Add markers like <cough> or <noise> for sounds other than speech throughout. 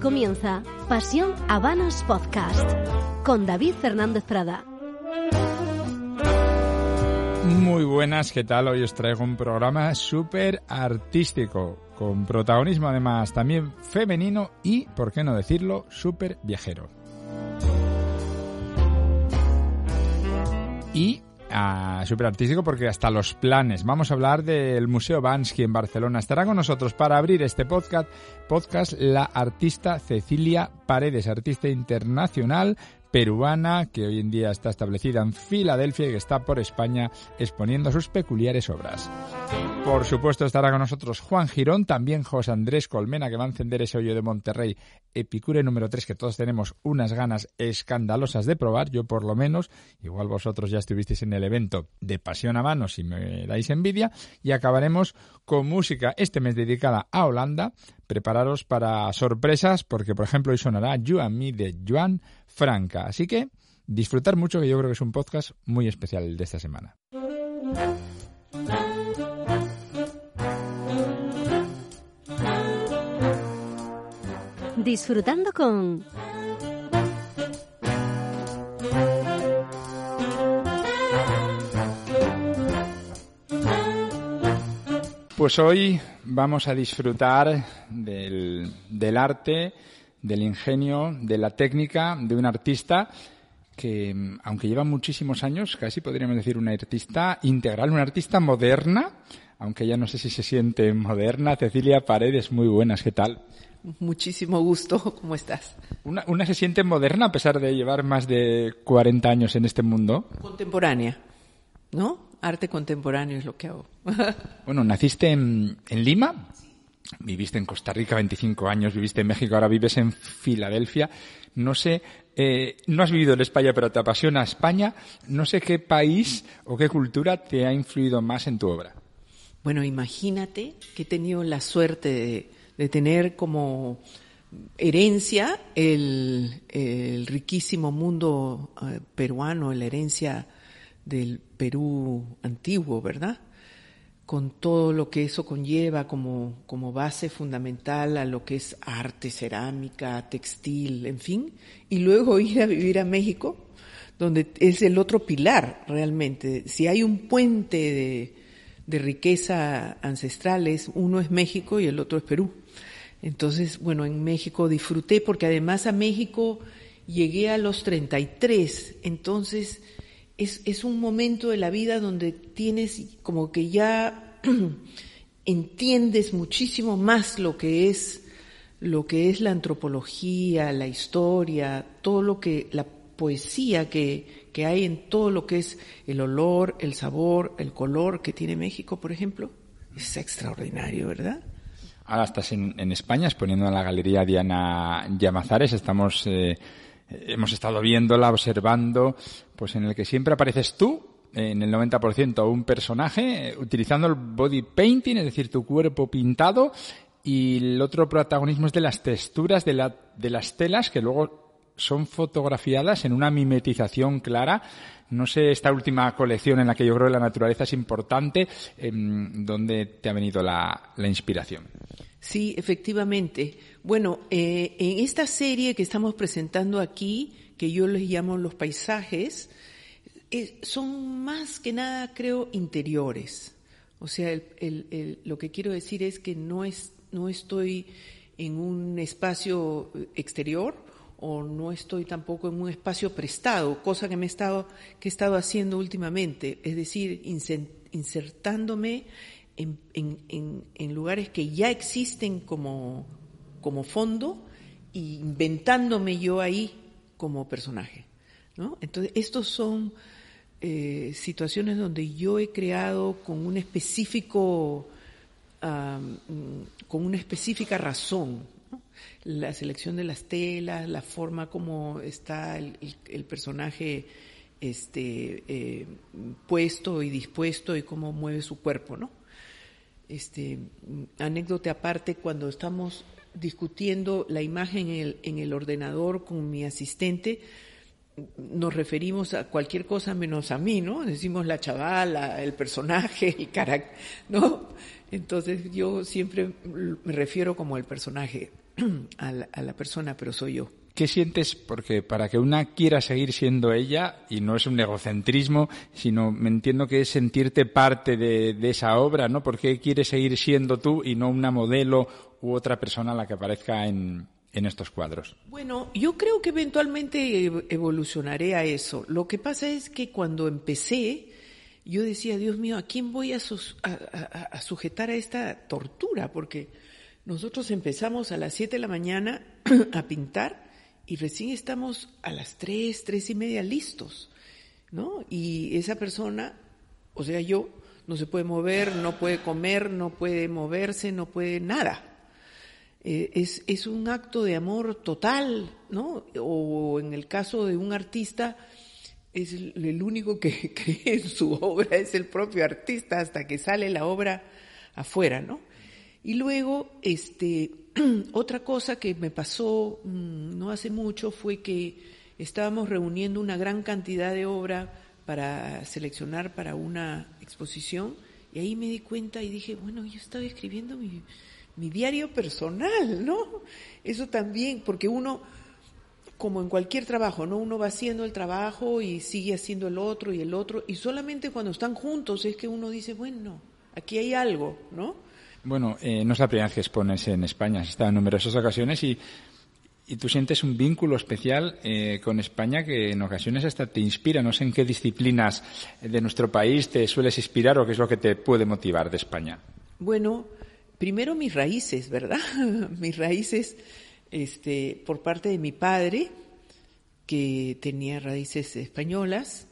Comienza Pasión Habanos Podcast con David Fernández Prada. Muy buenas, ¿qué tal? Hoy os traigo un programa súper artístico, con protagonismo además también femenino y, por qué no decirlo, súper viajero. Y ah, súper artístico porque hasta los planes. Vamos a hablar del Museo Bansky en Barcelona. Estará con nosotros para abrir este podcast, podcast la artista Cecilia Paredes, artista internacional peruana que hoy en día está establecida en Filadelfia y que está por España exponiendo sus peculiares obras. Por supuesto estará con nosotros Juan Girón, también José Andrés Colmena que va a encender ese hoyo de Monterrey, Epicure número 3 que todos tenemos unas ganas escandalosas de probar, yo por lo menos, igual vosotros ya estuvisteis en el evento de Pasión a Mano si me dais envidia, y acabaremos con música este mes dedicada a Holanda, prepararos para sorpresas porque por ejemplo hoy sonará You and Me de Joan Franca. Así que disfrutar mucho, que yo creo que es un podcast muy especial de esta semana. Disfrutando con Pues hoy vamos a disfrutar del, del arte del ingenio, de la técnica de un artista que, aunque lleva muchísimos años, casi podríamos decir una artista integral, una artista moderna, aunque ya no sé si se siente moderna. Cecilia Paredes, muy buenas, ¿qué tal? Muchísimo gusto, ¿cómo estás? Una, una se siente moderna a pesar de llevar más de 40 años en este mundo. Contemporánea, ¿no? Arte contemporáneo es lo que hago. <laughs> bueno, naciste en, en Lima. Viviste en Costa Rica 25 años, viviste en México, ahora vives en Filadelfia. No sé, eh, no has vivido en España, pero te apasiona España. No sé qué país o qué cultura te ha influido más en tu obra. Bueno, imagínate que he tenido la suerte de, tener como herencia el, el riquísimo mundo eh, peruano, la herencia del Perú antiguo, ¿verdad? Con todo lo que eso conlleva como, como base fundamental a lo que es arte, cerámica, textil, en fin, y luego <laughs> ir a vivir a México, donde es el otro pilar realmente. Si hay un puente de, de riqueza ancestrales, uno es México y el otro es Perú. Entonces, bueno, en México disfruté porque además a México llegué a los 33, entonces es, es un momento de la vida donde tienes como que ya <clears throat> entiendes muchísimo más lo que es lo que es la antropología, la historia, todo lo que la poesía que, que hay en todo lo que es el olor, el sabor, el color que tiene México, por ejemplo, es extraordinario, ¿verdad? Ahora estás en, en España exponiendo en la Galería Diana Llamazares, estamos eh, hemos estado viéndola, observando, pues en el que siempre apareces tú, en el 90% un personaje, utilizando el body painting, es decir, tu cuerpo pintado, y el otro protagonismo es de las texturas de, la, de las telas que luego son fotografiadas en una mimetización clara. No sé, esta última colección en la que yo creo que la naturaleza es importante, ¿dónde te ha venido la, la inspiración? Sí, efectivamente. Bueno, eh, en esta serie que estamos presentando aquí, que yo les llamo los paisajes, eh, son más que nada, creo, interiores. O sea, el, lo que quiero decir es que no, es, no estoy en un espacio exterior o no estoy tampoco en un espacio prestado, cosa que me he estado, que he estado haciendo últimamente, es decir, insertándome en, en, en, lugares que ya existen como, como fondo e inventándome yo ahí como personaje. ¿no? Entonces, estos son eh, situaciones donde yo he creado con un específico, con una específica razón, la selección de las telas, la forma como está el, personaje este, eh, puesto y dispuesto y cómo mueve su cuerpo, ¿no? Este, anécdota aparte, cuando estamos discutiendo la imagen en el, en el ordenador con mi asistente, nos referimos a cualquier cosa menos a mí, ¿no? Decimos la chavala, el personaje, el carácter, ¿no? Entonces yo siempre me refiero como el personaje <clears throat> a la, persona, pero soy yo. ¿Qué sientes? Porque para que una quiera seguir siendo ella, y no es un egocentrismo, sino me entiendo que es sentirte parte de, de esa obra, ¿no? ¿Por qué quieres seguir siendo tú y no una modelo u otra persona a la que aparezca en, en estos cuadros? Bueno, yo creo que eventualmente evolucionaré a eso. Lo que pasa es que cuando empecé, yo decía, Dios mío, ¿a quién voy a, sujetar a esta tortura? Porque nosotros empezamos a las 7 de la mañana <clears throat> a pintar y recién estamos a las 3, tres y media listos, ¿no? Y esa persona, o sea, yo, no se puede mover, no puede comer, no puede moverse, no puede nada. Eh, es, es, un acto de amor total, ¿no? O en el caso de un artista, es el, único que <laughs> cree en su obra, es el propio artista hasta que sale la obra afuera, ¿no? Y luego, este, <clears throat> otra cosa que me pasó mm, no hace mucho fue que estábamos reuniendo una gran cantidad de obra para seleccionar para una exposición y ahí me di cuenta y dije, bueno, yo estaba escribiendo mi, mi diario personal, ¿no? Eso también, porque uno, como en cualquier trabajo, ¿no? Uno va haciendo el trabajo y sigue haciendo el otro y el otro, y solamente cuando están juntos es que uno dice, bueno, aquí hay algo, ¿no? Bueno, eh, no es la primera vez que expones en España, has estado en numerosas ocasiones y, y tú sientes un vínculo especial eh, con España que en ocasiones hasta te inspira. No sé en qué disciplinas de nuestro país te sueles inspirar o qué es lo que te puede motivar de España. Bueno, primero mis raíces, ¿verdad? <laughs> mis raíces este, por parte de mi padre, que tenía raíces españolas,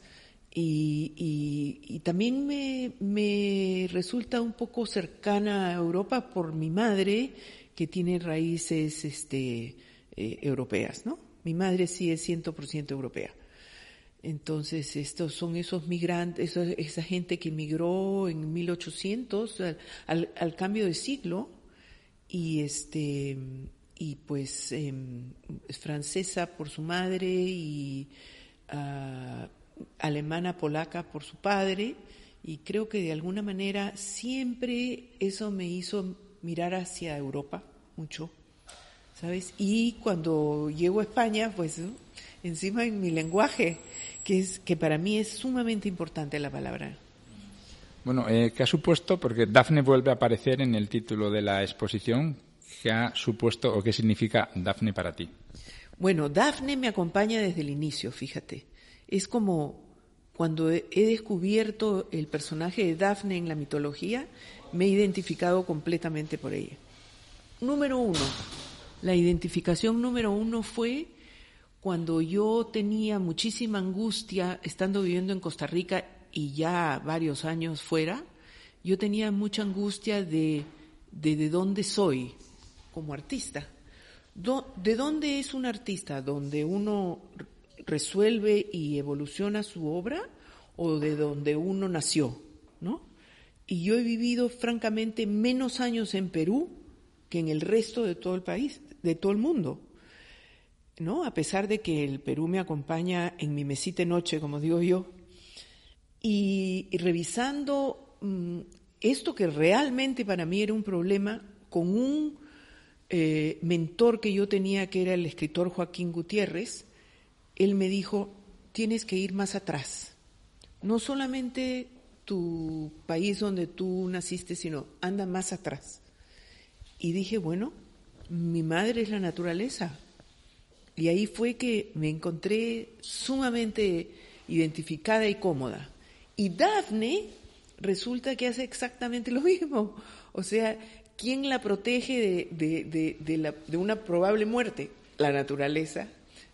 y, también me, resulta un poco cercana a Europa por mi madre, que tiene raíces este, eh, europeas, ¿no? Mi madre sí es 100% europea. Entonces, estos son esos migrantes, esa, gente que emigró en 1800 al, cambio de siglo y este y pues em, es francesa por su madre y ah, alemana polaca por su padre y creo que de alguna manera siempre eso me hizo mirar hacia Europa mucho, ¿sabes? Y cuando llego a España, pues encima en mi lenguaje que, es, que para mí es sumamente importante la palabra. Bueno, eh, ¿qué ha supuesto? Porque Dafne vuelve a aparecer en el título de la exposición. ¿Qué ha supuesto o qué significa Dafne para ti? Bueno, Dafne me acompaña desde el inicio, fíjate. Es como cuando he descubierto el personaje de Dafne en la mitología, me he identificado completamente por ella. Número uno, la identificación número uno fue cuando yo tenía muchísima angustia estando viviendo en Costa Rica y ya varios años fuera, yo tenía mucha angustia de, de, dónde soy como artista. ¿De dónde es un artista? ¿Donde uno resuelve y evoluciona su obra o de donde uno nació? ¿No? Y yo he vivido francamente menos años en Perú que en el resto de todo el país, de todo el mundo. ¿no? A pesar de que el Perú me acompaña en mi mesita noche, como digo yo, y, revisando mm, esto que realmente para mí era un problema, con un eh, mentor que yo tenía, que era el escritor Joaquín Gutiérrez, él me dijo, tienes que ir más atrás. No solamente tu país donde tú naciste, sino anda más atrás. Y dije, bueno, mi madre es la naturaleza, y ahí fue que me encontré sumamente identificada y cómoda. Y Daphne resulta que hace exactamente lo <laughs> mismo. O sea, ¿quién la protege de, una probable muerte? La naturaleza.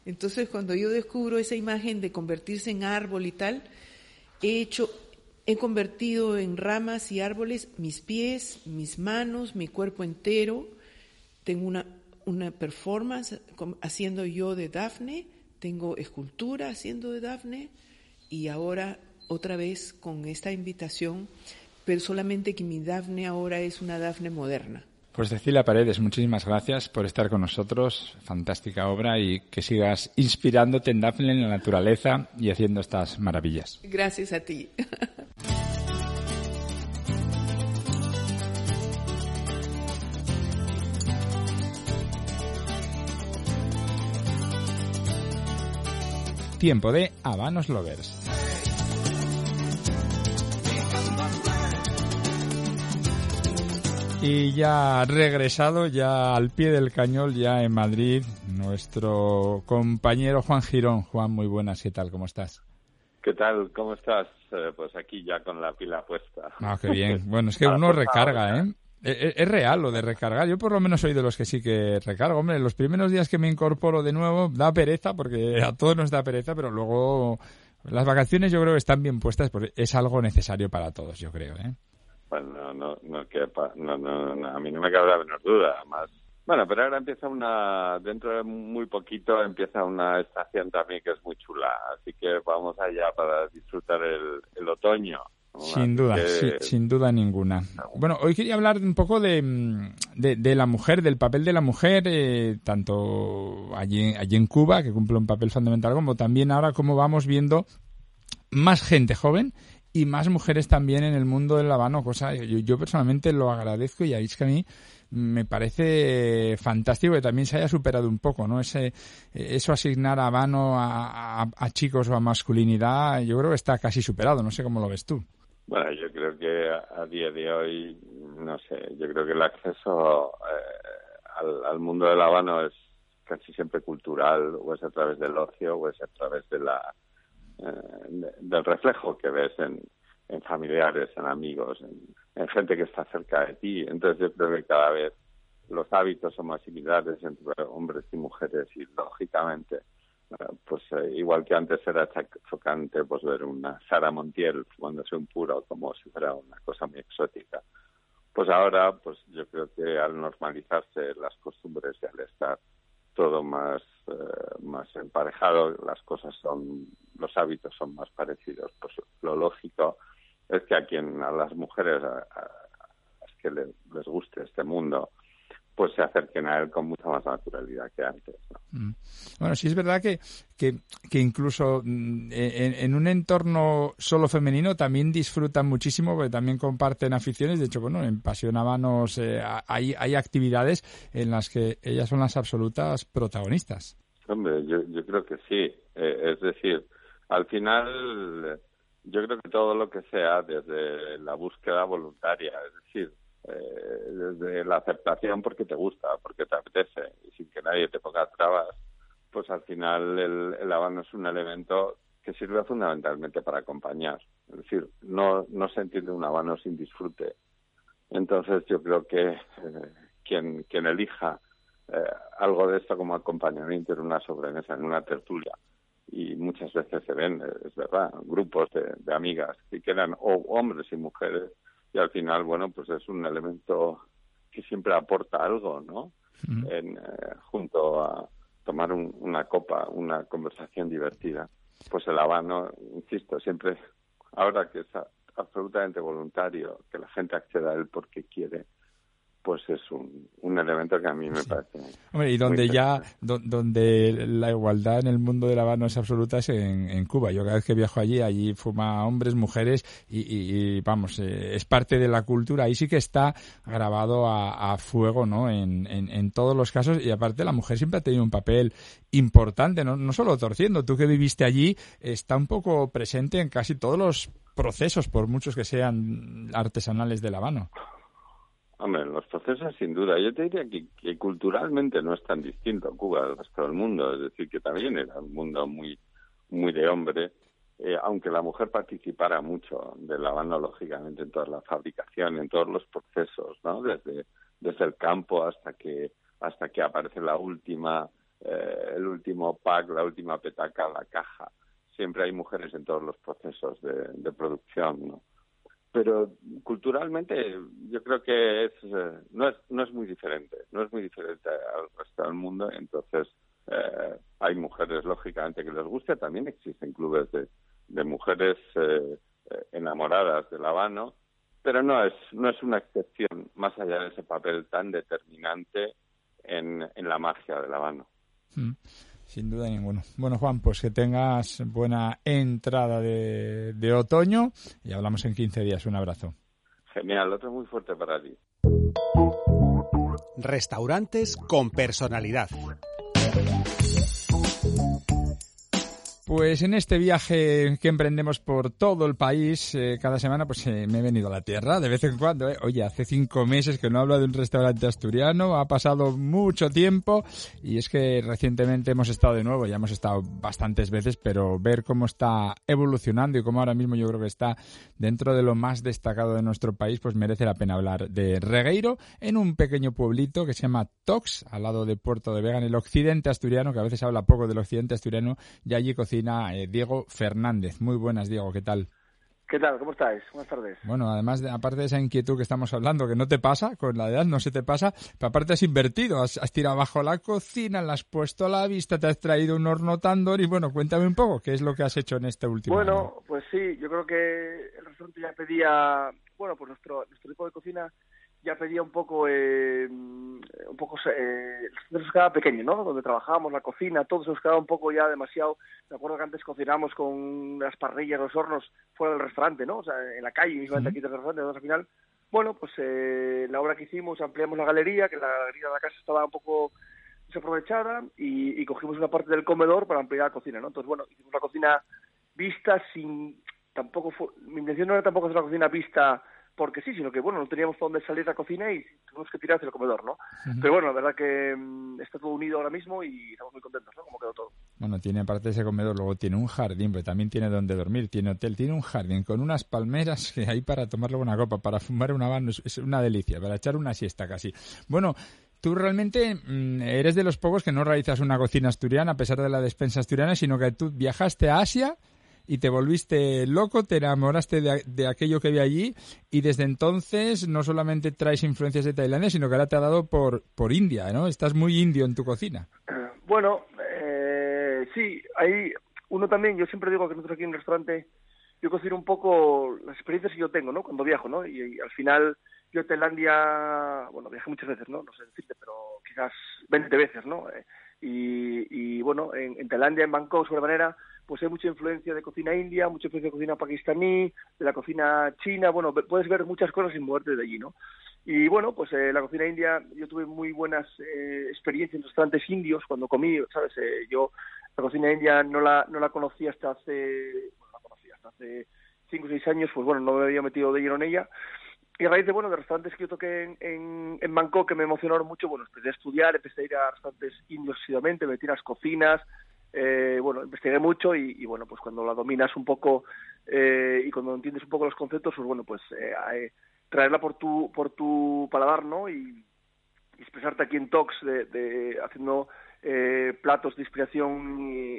Entonces, cuando yo descubro esa imagen de convertirse en árbol y tal, he hecho, he convertido en ramas y árboles mis pies, mis manos, mi cuerpo entero. Tengo una, una performance haciendo yo de Dafne, tengo escultura haciendo de Dafne y ahora otra vez con esta invitación, pero solamente que mi Dafne ahora es una Dafne moderna. Pues Cecilia Paredes, muchísimas gracias por estar con nosotros. Fantástica obra y que sigas inspirándote en Daphne, en la naturaleza y haciendo estas maravillas. Gracias a ti. Tiempo de Habanos Lovers. Y ya regresado, ya al pie del cañón, ya en Madrid, nuestro compañero Juan Girón. Juan, muy buenas, ¿qué tal? ¿Cómo estás? ¿Qué tal? ¿Cómo estás? Eh, pues aquí ya con la pila puesta. Ah, qué bien. <laughs> Bueno, es que uno recarga, ¿eh? E, e, es, real lo de recargar. Yo por lo menos soy de los que sí que recargo. Hombre, los primeros días que me incorporo de nuevo da pereza, porque a todos nos da pereza, pero luego las vacaciones yo creo que están bien puestas porque es algo necesario para todos, yo creo, ¿eh? Pues no, no, no, no, no, a mí no me cabe la menor duda, más. Bueno, pero ahora empieza una, dentro de muy poquito empieza una estación también que es muy chula, así que vamos allá para disfrutar el, el otoño. Sin duda, sin duda ninguna. Bueno, hoy quería hablar un poco de, de, la mujer, del papel de la mujer, eh, tanto allí, allí en Cuba, que cumple un papel fundamental, como también ahora como vamos viendo más gente joven y más mujeres también en el mundo del lavano, cosa yo, yo personalmente lo agradezco y es que a mí me parece fantástico que también se haya superado un poco, ¿no? Ese, eso asignar a vano a, chicos o a masculinidad, yo creo que está casi superado, no sé cómo lo ves tú. Bueno, yo creo que a, día de hoy, no sé, yo creo que el acceso eh, al, mundo del habano es casi siempre cultural, o es a través del ocio, o es a través de la eh, del reflejo que ves en, familiares, en amigos, en, gente que está cerca de ti. Entonces yo creo que cada vez los hábitos son más similares entre hombres y mujeres y lógicamente eh, pues eh, igual que antes era chocante pues ver una Sara Montiel fumándose un puro como si fuera una cosa muy exótica pues ahora pues yo creo que al normalizarse las costumbres y al estar todo más, eh, más emparejado, las cosas son, los hábitos son más parecidos. Pues lo lógico es que a quien, a las mujeres a, las que les guste este mundo, pues se acerquen a él con mucha más naturalidad que antes. Mm. Bueno, sí es verdad que, que, incluso mm, en, un entorno solo femenino también disfrutan muchísimo, porque también comparten aficiones. De hecho, bueno, en Pasión Habanos eh, hay, hay actividades en las que ellas son las absolutas protagonistas. Hombre, yo, yo creo que sí. Eh, es decir, al final yo creo que todo lo que sea desde la búsqueda voluntaria, es decir, eh, desde la aceptación porque te gusta, porque te apetece y sin que nadie te ponga trabas, pues al final el, el habano es un elemento que sirve fundamentalmente para acompañar. Es decir, no, no se entiende un habano sin disfrute. Entonces yo creo que eh, quien, quien elija eh, algo de esto como acompañamiento en una sobremesa, en una tertulia, y muchas veces se ven, es verdad, grupos de, de amigas que quedan o hombres y mujeres y al final, bueno, pues es un elemento que siempre aporta algo, ¿no? en, eh, junto a tomar una copa, una conversación divertida. Pues el habano, insisto, siempre, ahora que es absolutamente voluntario, que la gente acceda a él porque quiere, pues es un, un elemento que a mí me parece. Hombre, y donde ya, donde la igualdad en el mundo del habano es absoluta es en, Cuba. Yo cada vez que viajo allí, allí fuma hombres, mujeres y, vamos, eh, es parte de la cultura. Ahí sí que está grabado a, fuego, ¿no? En, en, todos los casos y aparte la mujer siempre ha tenido un papel importante, no, no solo torciendo. Tú que viviste allí, está un poco presente en casi todos los procesos, por muchos que sean artesanales del habano. Hombre, los procesos sin duda. Yo te diría que, culturalmente no es tan distinto Cuba del resto del mundo. Es decir, que también era un mundo muy, muy de hombre, eh, aunque la mujer participara mucho de la mano, lógicamente, en toda la fabricación, en todos los procesos, ¿no? Desde, desde el campo hasta que, hasta que aparece la última, eh, el último pack, la última petaca, la caja. siempre hay mujeres en todos los procesos de, producción, ¿no? Pero culturalmente yo creo que es, eh, no, es, no es muy diferente, no es muy diferente al resto del mundo, entonces eh, hay mujeres, lógicamente, que les gusta, también existen clubes de, de mujeres eh, enamoradas del habano, pero no es, no es una excepción, más allá de ese papel tan determinante en, en la magia del habano. Mm. Sin duda ninguno. Bueno, Juan, pues que tengas buena entrada de, de otoño y hablamos en 15 días. Un abrazo. Genial, otro muy fuerte para ti. Restaurantes con personalidad. Pues en este viaje que emprendemos por todo el país, eh, cada semana pues eh, me he venido a la tierra de vez en cuando. Eh. Oye, hace cinco meses que no hablo de un restaurante asturiano, ha pasado mucho tiempo y es que recientemente hemos estado de nuevo, ya hemos estado bastantes veces, pero ver cómo está evolucionando y cómo ahora mismo yo creo que está dentro de lo más destacado de nuestro país, pues merece la pena hablar de Regueiro en un pequeño pueblito que se llama Tox, al lado de Puerto de Vega, en el occidente asturiano, que a veces habla poco del occidente asturiano, y allí cocina eh, Diego Fernández. Muy buenas, Diego, ¿qué tal? ¿Qué tal? ¿Cómo estáis? Buenas tardes. Bueno, además, de, aparte de esa inquietud que estamos hablando, que no te pasa, con la edad no se te pasa, pero aparte has invertido, has, tirado abajo la cocina, la has puesto a la vista, te has traído un horno y bueno, cuéntame un poco, ¿qué es lo que has hecho en este último Bueno, pues sí, yo creo que el restaurante ya pedía, bueno, pues nuestro, nuestro tipo de cocina ya pedía un poco, eh, un poco, eh, nos quedaba pequeño, ¿no? Donde trabajábamos, la cocina, todo se nos quedaba un poco ya demasiado. Me acuerdo que antes cocinamos con las parrillas, los hornos fuera del restaurante, ¿no? O sea, en la calle, mismamente aquí del restaurante, entonces al final, bueno, pues eh, la obra que hicimos, ampliamos la galería, que la galería de la casa estaba un poco desaprovechada y, y cogimos una parte del comedor para ampliar la cocina, ¿no? Entonces, bueno, hicimos la cocina vista sin, tampoco fue, mi intención no era tampoco hacer la cocina vista porque sí, sino que bueno, no teníamos dónde salir a la cocina y tuvimos que tirar hacia el comedor, ¿no? Pero bueno, la verdad que mm, está todo unido ahora mismo y estamos muy contentos, ¿no? Como quedó todo. Bueno, tiene aparte de ese comedor, luego tiene un jardín, pero también tiene donde dormir, tiene hotel, tiene un jardín con unas palmeras que hay para tomarle una copa, para fumar una mano, es una delicia, para echar una siesta casi. Bueno, tú realmente mm, eres de los pocos que no realizas una cocina asturiana a pesar de la despensa asturiana, sino que tú viajaste a Asia y te volviste loco, te enamoraste de, aquello que vi allí y desde entonces no solamente traes influencias de Tailandia, sino que ahora te ha dado por, por India, ¿no? Estás muy indio en tu cocina. <clears throat> Bueno, eh, sí, hay uno también, yo siempre digo que nosotros aquí en el restaurante, yo cocino un poco las experiencias que yo tengo, ¿no? Cuando viajo, ¿no? Y, al final yo en Tailandia, bueno, viajé muchas veces, ¿no? No sé decirte, pero quizás 20 veces, ¿no? Eh, y, bueno, en, en Tailandia, en Bangkok, sobremanera, pues hay mucha influencia de cocina india, mucha influencia de cocina pakistaní, de la cocina china, bueno, puedes ver muchas cosas sin moverte de allí, ¿no? Y bueno, pues eh, la cocina india, yo tuve muy buenas eh, experiencias en restaurantes indios cuando comí, ¿sabes? Eh, yo la cocina india no la, no la conocía hasta hace, bueno, la conocía hasta hace cinco o seis años, pues bueno, no me había metido de lleno en ella. Y a raíz de, bueno, de restaurantes que yo toqué en, en, en Bangkok que me emocionaron mucho, bueno, empecé a estudiar, empecé a ir a restaurantes indios asiduamente, me metí en las cocinas, eh, bueno, investigué mucho y, bueno, pues cuando la dominas un poco eh, y cuando entiendes un poco los conceptos, pues bueno, pues eh, traerla por tu, por tu paladar, ¿no? Y, expresarte aquí en Talks de, de haciendo platos de inspiración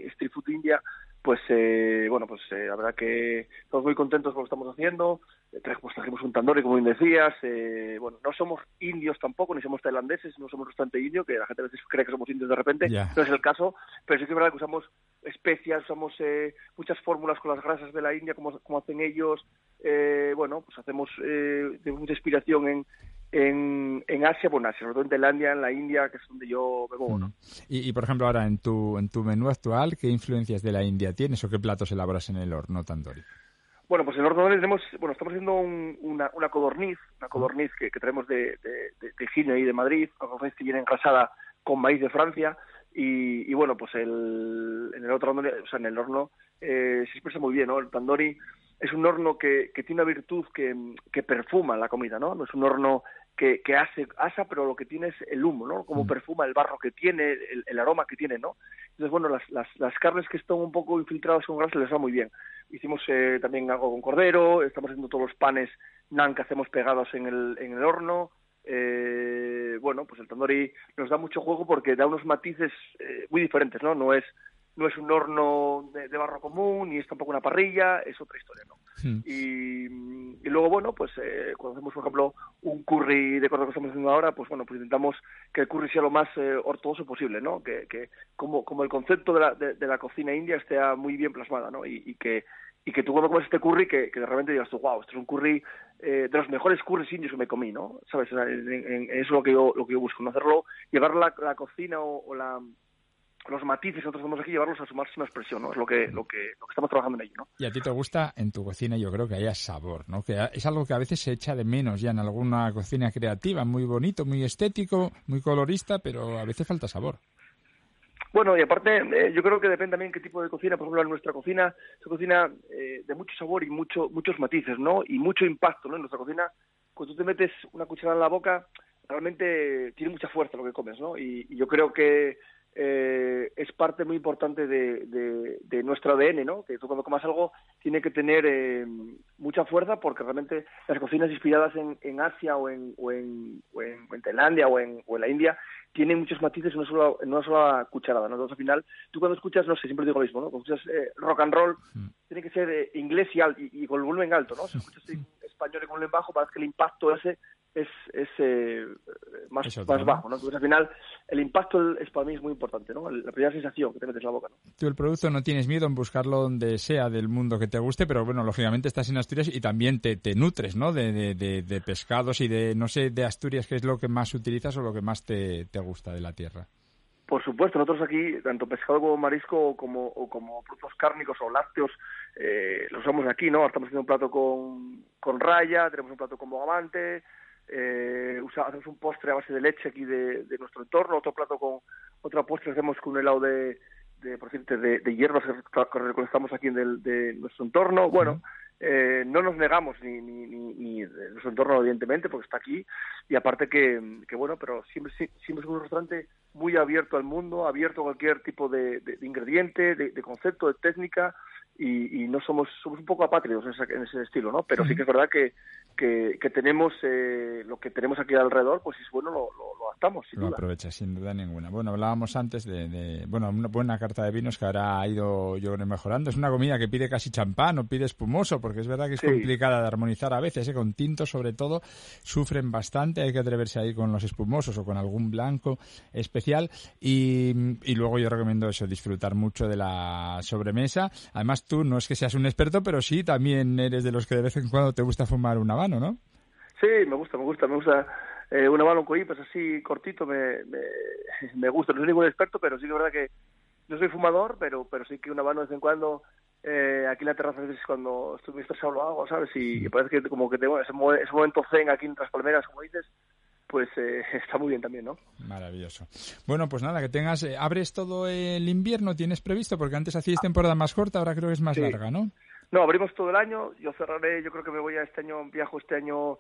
street food india, pues eh, bueno, pues eh, la verdad que estamos muy contentos con lo que estamos haciendo. Eh, pues trajimos un tandoori, como bien decías. Eh, bueno, no somos indios tampoco, ni somos tailandeses, no somos bastante indio, que la gente a veces cree que somos indios de repente. No es el caso, pero sí que es verdad que usamos especias, usamos eh, muchas fórmulas con las grasas de la India, como, como hacen ellos. Eh, bueno, pues hacemos eh, tenemos mucha inspiración en, en, en Asia, bueno, Asia, sobre todo en Tailandia, en la India, que es donde yo bebo, ¿no? Y, y, por ejemplo, ahora en tu, en tu menú actual, ¿qué influencias de la India tienes o qué platos elaboras en el horno tandoori? Bueno, pues en el horno tenemos, bueno, estamos haciendo una, una codorniz, una codorniz que, que traemos de, de, de, y de Madrid, una codorniz que viene engrasada con maíz de Francia, y, y bueno, pues el, en el otro horno, o sea, en el horno eh, se expresa muy bien, ¿no? El tandoori es un horno que, que tiene una virtud que, que perfuma la comida, ¿no? No es un horno que, que hace, asa, pero lo que tiene es el humo, ¿no? Como perfuma el barro que tiene, el, el, aroma que tiene, ¿no? Entonces, bueno, las, las, las carnes que están un poco infiltradas con grasa les va muy bien. Hicimos eh, también algo con cordero, estamos haciendo todos los panes nan que hacemos pegados en el, en el horno. Eh, bueno, pues el tandoori nos da mucho juego porque da unos matices eh, muy diferentes, ¿no? No es no es un horno de, barro común, ni es tampoco una parrilla, es otra historia, ¿no? Y, y, luego, bueno, pues eh, cuando hacemos, por ejemplo, un curry de cosas que estamos haciendo ahora, pues bueno, pues intentamos que el curry sea lo más eh, ortodoxo posible, ¿no? Que, que como, como el concepto de la, de, la cocina india esté muy bien plasmada, ¿no? Y, y que y que tú cuando comes este curry que, que de repente digas tú, wow, esto es un curry eh, de los mejores curries indios que me comí, ¿no? ¿Sabes? eso es lo que yo, lo que yo busco, no hacerlo, llevar la, la cocina o, la, los matices que nosotros tenemos aquí, llevarlos a su máxima expresión, ¿no? Es lo que, lo que, lo que estamos trabajando en ello, ¿no? Y a ti te gusta en tu cocina, yo creo que haya sabor, ¿no? Que es algo que a veces se echa de menos ya en alguna cocina creativa, muy bonito, muy estético, muy colorista, pero a veces falta sabor. Bueno, y aparte, eh, yo creo que depende también qué tipo de cocina. Por ejemplo, en nuestra cocina es cocina eh, de mucho sabor y mucho, muchos matices, ¿no? Y mucho impacto, ¿no? En nuestra cocina, cuando tú te metes una cucharada en la boca, realmente tiene mucha fuerza lo que comes, ¿no? Y, yo creo que eh, es parte muy importante de, de, nuestro ADN, ¿no? Que tú cuando comas algo tiene que tener mucha fuerza porque realmente las cocinas inspiradas en, en Asia o en, o en, o en, Tailandia o en, o en la India tiene muchos matices en una sola, en una sola cucharada, ¿no? Entonces, al final, tú cuando escuchas, no sé, siempre digo lo mismo, ¿no? Cuando escuchas eh, rock and roll, mm. tiene que ser eh, inglés y, y, con el volumen alto, ¿no? Si escuchas en español y con volumen bajo, parece que el impacto ese es, es eh, más, más bajo, ¿no? Entonces, al final, el impacto es, para mí es muy importante, ¿no? La primera sensación que te metes en la boca, ¿no? Tú el producto no tienes miedo en buscarlo donde sea del mundo que te guste, pero bueno, lógicamente estás en Asturias y también te, te nutres, ¿no? De, de, de, pescados y de, no sé, de Asturias, ¿qué es lo que más utilizas o lo que más te, te gusta de la tierra? Por supuesto, nosotros aquí, tanto pescado como marisco como, o como productos cárnicos o lácteos, eh, los usamos aquí, ¿no? Estamos haciendo un plato con, con raya, tenemos un plato con bogavante, eh, hacemos un postre a base de leche aquí de, de, nuestro entorno, otro plato con otro postre hacemos con un helado de, de por cierto, de, de hierbas que recolectamos aquí en de nuestro entorno. Bueno, eh, no nos negamos ni, ni, ni, ni, de nuestro entorno, evidentemente, porque está aquí. Y aparte que, que bueno, pero siempre, siempre es un restaurante muy abierto al mundo, abierto a cualquier tipo de, de, de ingrediente, de, concepto, de técnica y, no somos somos un poco apátridos en ese, en ese estilo, ¿no? Pero sí que es verdad que, que, tenemos eh, lo que tenemos aquí alrededor, pues es bueno, lo, lo, adaptamos. lo aprovecha, sin duda ninguna. Bueno, hablábamos antes de, bueno, una buena carta de vinos que ahora ha ido, yo creo, mejorando. Es una comida que pide casi champán o pide espumoso, porque es verdad que es complicada de armonizar a veces, ¿eh? con tintos sobre todo, sufren bastante, hay que atreverse ahí con los espumosos o con algún blanco especial. Y, y luego yo recomiendo eso, disfrutar mucho de la sobremesa. Además, tú no es que seas un experto, pero sí también eres de los que de vez en cuando te gusta fumar un habano, ¿no? Sí, me gusta, me gusta, me gusta. Eh, un habano con pues así cortito me, me, <laughs> me, gusta. No soy ningún experto, pero sí que es verdad que no soy fumador, pero pero sí que un habano de vez en cuando eh, aquí en la terraza cuando estoy estresado lo hago, ¿sabes? Y, parece que como que tengo ese, ese momento zen aquí en las palmeras, como dices, pues eh, <laughs> está muy bien también, ¿no? Maravilloso. Bueno, pues nada, que tengas, eh, abres todo el invierno, ¿tienes previsto? Porque antes hacíais temporada más corta, ahora creo que es más larga, ¿no? No, abrimos todo el año, yo cerraré, yo creo que me voy a este año, viajo este año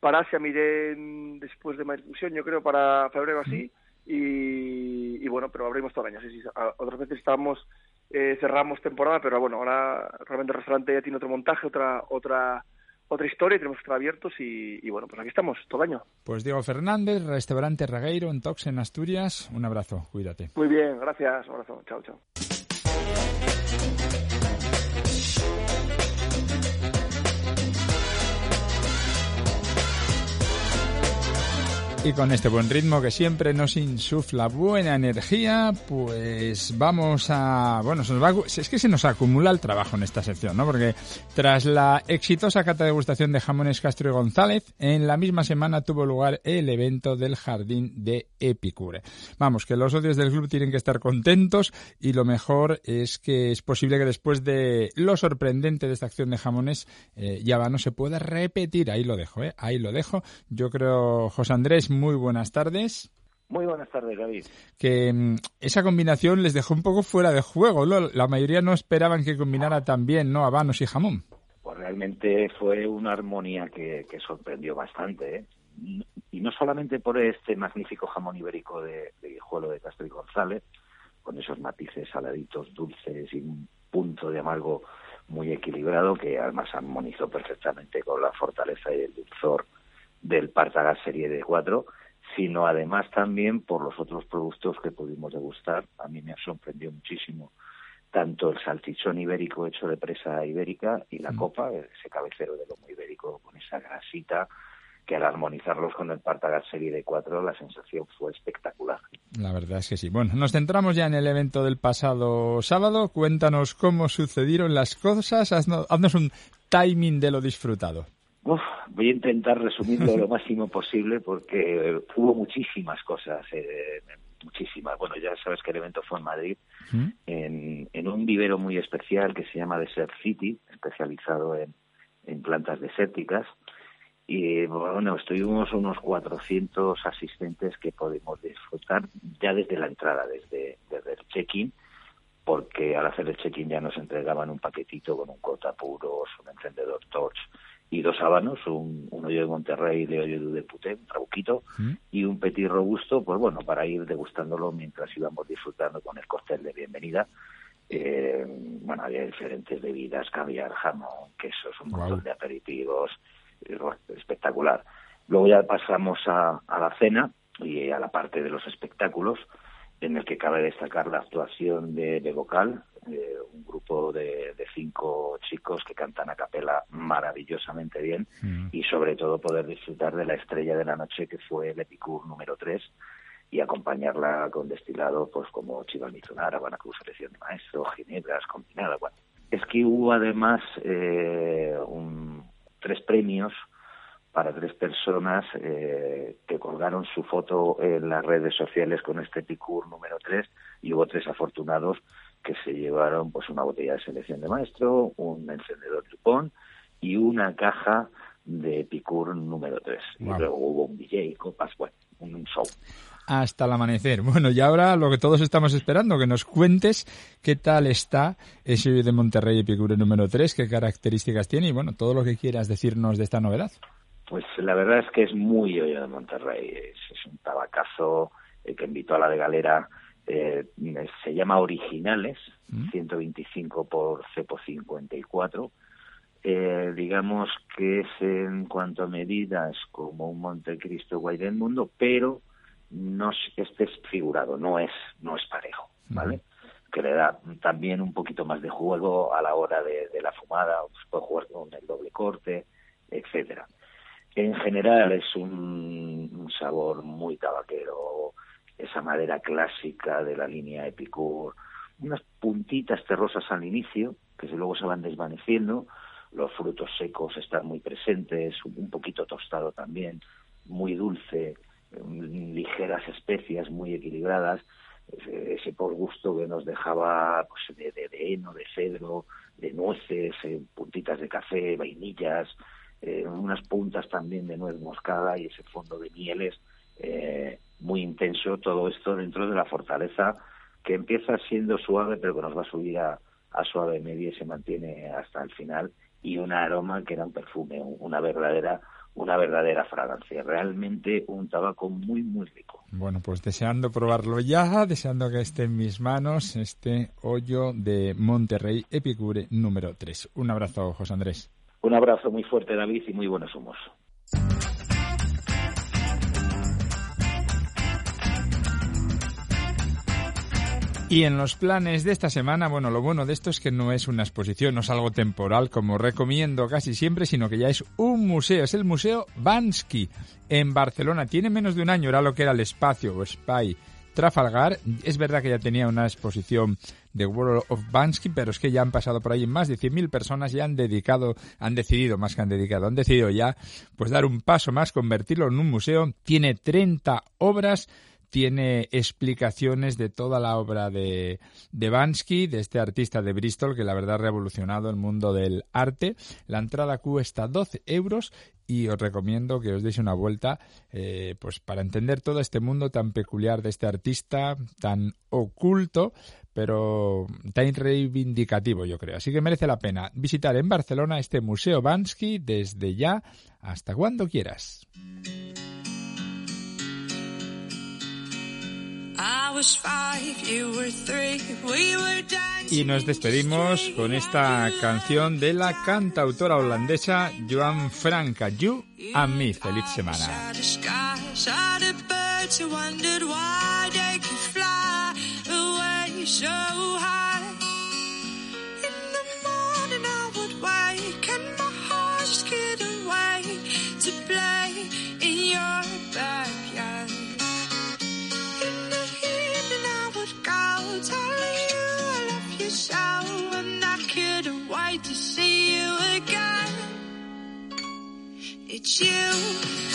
para Asia, miré después de Fusión, yo creo para febrero así, y, bueno, pero abrimos todo el año, sí, sí, otras veces estamos, eh, cerramos temporada, pero bueno, ahora realmente el restaurante ya tiene otro montaje, otra, otra otra historia, tenemos que estar abiertos y, bueno, pues aquí estamos todo el año. Pues Diego Fernández, restaurante Regueiro en Tox, en Asturias. Un abrazo, cuídate. Muy bien, gracias, un abrazo, chao, chao. Y con este buen ritmo que siempre nos insufla buena energía, pues vamos a... Bueno, se nos va, es que se nos acumula el trabajo en esta sección, ¿no? Porque tras la exitosa cata de degustación de jamones Castro y González, en la misma semana tuvo lugar el evento del Jardín de Epicure. Vamos, que los odios del club tienen que estar contentos y lo mejor es que es posible que después de lo sorprendente de esta acción de jamones, eh, ya va, no se pueda repetir. Ahí lo dejo, ¿eh? Ahí lo dejo. Yo creo, José Andrés, muy buenas tardes. Muy buenas tardes, David. Que mm, esa combinación les dejó un poco fuera de juego. ¿no? La mayoría no esperaban que combinara tan bien, ¿no? Habanos y jamón. Pues realmente fue una armonía que, sorprendió bastante. ¿eh? Y no solamente por este magnífico jamón ibérico de, de Guijuelo de Castro y González, con esos matices saladitos, dulces y un punto de amargo muy equilibrado que además armonizó perfectamente con la fortaleza y el dulzor del Partagas Serie de 4, sino además también por los otros productos que pudimos degustar. A mí me ha sorprendido muchísimo tanto el salchichón ibérico hecho de presa ibérica y la Mm. copa, ese cabecero de lomo ibérico con esa grasita, que al armonizarlos con el Partagas Serie de 4 la sensación fue espectacular. La verdad es que sí. Bueno, nos centramos ya en el evento del pasado sábado. Cuéntanos cómo sucedieron las cosas. Haznos, haznos un timing de lo disfrutado. Uf, voy a intentar resumirlo lo <laughs> máximo posible porque hubo muchísimas cosas, eh, muchísimas. Bueno, ya sabes que el evento fue en Madrid, ¿Mm? en, en un vivero muy especial que se llama Desert City, especializado en, en plantas desérticas. Y bueno, estuvimos unos 400 asistentes que podemos disfrutar ya desde la entrada, desde, desde el check-in, porque al hacer el check-in ya nos entregaban un paquetito con un cortapuros, un encendedor torch y dos habanos, un, un hoyo de Monterrey de hoyo de Puté, un trabuquito, ¿Mm? y un petit robusto, pues bueno, para ir degustándolo mientras íbamos disfrutando con el cóctel de bienvenida. Eh, bueno, había diferentes bebidas, caviar, jamón, quesos, un montón de aperitivos, eh, espectacular. Luego ya pasamos a, a la cena y a la parte de los espectáculos, en el que cabe destacar la actuación de, de vocal, eh, un grupo de, de cinco chicos que cantan a capela maravillosamente bien Mm. y sobre todo poder disfrutar de la estrella de la noche que fue el Epicur número 3 y acompañarla con destilado pues como Chivas Mizunara, Guanacu Selección de Maestro, Ginebras combinadas. Bueno. Es que hubo además eh, un- tres premios para tres personas eh, que colgaron su foto en las redes sociales con este Epicur número 3 y hubo tres afortunados que se llevaron pues una botella de selección de maestro, un encendedor Dupont y una caja de Epicur número 3. Guau. Y luego hubo un DJ, copas, bueno, un show. Hasta el amanecer. Bueno, y ahora lo que todos estamos esperando, que nos cuentes qué tal está ese de Monterrey Epicure número 3, qué características tiene y bueno, todo lo que quieras decirnos de esta novedad. Pues la verdad es que es muy hoyo de Monterrey. Es, es un tabacazo eh, que invitó a la de Galera. eh, se llama Originales, ¿Mm? 125 por cepo 54. Eh, digamos que es en cuanto a medidas como un Montecristo Guay del Mundo, pero no es- este es figurado, no es, no es parejo, ¿vale? Que le da también un poquito más de juego a la hora de, de la fumada, pues puede jugar con el doble corte, es un, sabor muy tabaquero, esa madera clásica de la línea Epicur, unas puntitas terrosas al inicio, que luego se van desvaneciendo, los frutos secos están muy presentes, un poquito tostado también, muy dulce, mm, ligeras especias muy equilibradas, ese, ese por gusto que nos dejaba pues, de, de, de heno, de cedro, de nueces, eh, puntitas de café, vainillas, eh, unas puntas también de nuez moscada y ese fondo de mieles eh, muy intenso, todo esto dentro de la fortaleza que empieza siendo suave pero que nos va a subir a, a suave media y se mantiene hasta el final y un aroma que era un perfume, una verdadera una verdadera fragancia, realmente un tabaco muy muy rico. Bueno, pues deseando probarlo ya, deseando que esté en mis manos este hoyo de Monterrey Epicure número 3. Un abrazo, José Andrés. Un abrazo muy fuerte, David, y muy buenos humos. Y en los planes de esta semana, bueno, lo bueno de esto es que no es una exposición, no es algo temporal como recomiendo casi siempre, sino que ya es un museo, es el Museo Bansky en Barcelona. Tiene menos de un año, era lo que era el espacio o Spy Trafalgar. Es verdad que ya tenía una exposición de World of Bansky, pero es que ya han pasado por ahí más de 100.000 personas y han dedicado, han decidido, más que han dedicado, han decidido ya pues dar un paso más, convertirlo en un museo. Tiene 30 obras tiene explicaciones de toda la obra de, de Bansky, de este artista de Bristol que la verdad ha revolucionado el mundo del arte. La entrada cuesta 12 euros y os recomiendo que os deis una vuelta eh, pues para entender todo este mundo tan peculiar de este artista, tan oculto, pero tan reivindicativo yo creo. Así que merece la pena visitar en Barcelona este Museo Bansky desde ya hasta cuando quieras. Y nos despedimos con esta canción de la cantautora holandesa Joan Franca, You and Me. Feliz semana. You